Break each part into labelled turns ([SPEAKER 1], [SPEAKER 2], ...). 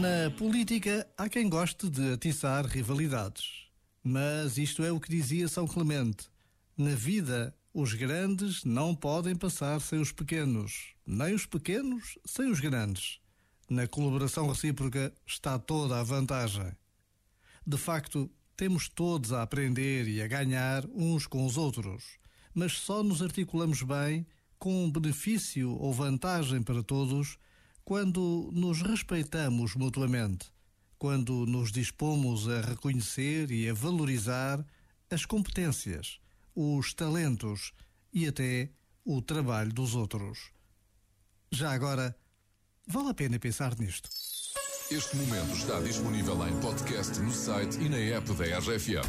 [SPEAKER 1] Na política, há quem goste de atiçar rivalidades. Mas isto é o que dizia São Clemente. Na vida, os grandes não podem passar sem os pequenos, nem os pequenos sem os grandes. Na colaboração recíproca está toda a vantagem. De facto, temos todos a aprender e a ganhar uns com os outros, mas só nos articulamos bem, com benefício ou vantagem para todos, quando nos respeitamos mutuamente, quando nos dispomos a reconhecer e a valorizar as competências, os talentos e até o trabalho dos outros. Já agora, vale a pena pensar nisto.
[SPEAKER 2] Este momento está disponível em podcast no site e na app da RFM.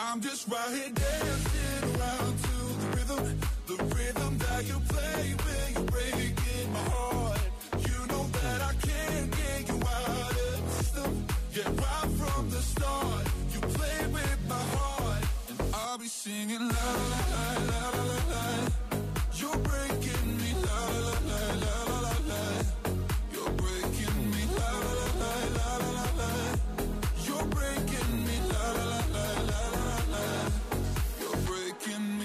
[SPEAKER 3] I'm just right here dancing around to the rhythm, the rhythm that you play when you're breaking my heart. You know that I can't get you out of the system. Yeah, right from the start, you played with my heart, and I'll be singing la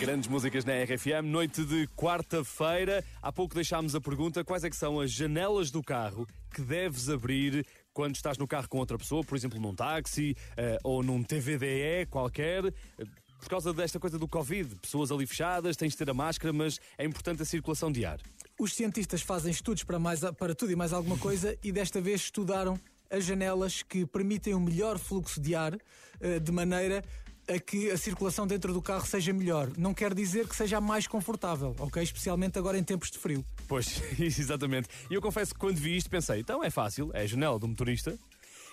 [SPEAKER 4] Grandes músicas na RFM, noite de quarta-feira. Há pouco deixámos a pergunta: quais é que são as janelas do carro que deves abrir quando estás no carro com outra pessoa, por exemplo, num táxi eh, ou num TVDE qualquer? eh, Por causa desta coisa do Covid, pessoas ali fechadas, tens de ter a máscara, mas é importante a circulação de ar.
[SPEAKER 5] Os cientistas fazem estudos para, mais, para tudo e mais alguma coisa e desta vez estudaram as janelas que permitem um melhor fluxo de ar, eh, de maneira a que a circulação dentro do carro seja melhor. Não quer dizer que seja mais confortável, ok? Especialmente agora em tempos de frio.
[SPEAKER 4] Pois, exatamente. E eu confesso que quando vi isto pensei, então é fácil, é a janela do motorista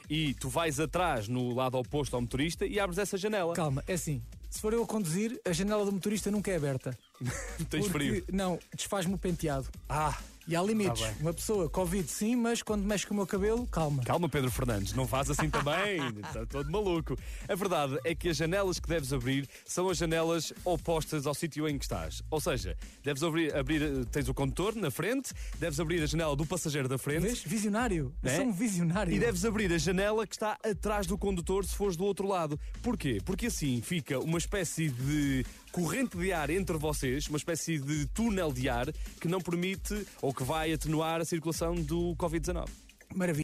[SPEAKER 4] e tu vais atrás no lado oposto ao motorista e abres essa janela.
[SPEAKER 5] Calma, é assim. Se for eu a conduzir, a janela do motorista nunca é aberta.
[SPEAKER 4] Tens
[SPEAKER 5] Porque-
[SPEAKER 4] frio.
[SPEAKER 5] Não, desfaz-me o penteado.
[SPEAKER 4] Ah,
[SPEAKER 5] E há limites.
[SPEAKER 4] Tá.
[SPEAKER 5] Uma pessoa, Covid sim, mas quando mexe com o meu cabelo, calma.
[SPEAKER 4] calma Pedro Fernandes, não faz assim também, está todo maluco. A verdade é que as janelas que deves abrir são as janelas opostas ao sítio em que estás. Ou seja, deves abrir, abrir tens o condutor na frente, deves abrir a janela do passageiro da frente.
[SPEAKER 5] Vês? Visionário. Eu
[SPEAKER 4] Né?
[SPEAKER 5] sou um visionário.
[SPEAKER 4] E deves abrir a janela que está atrás do condutor se fores do outro lado. Porquê? Porque assim fica uma espécie de corrente de ar entre vocês, uma espécie de túnel de ar que não permite ou que vai atenuar a circulação do Covid-19.
[SPEAKER 5] Maravilha.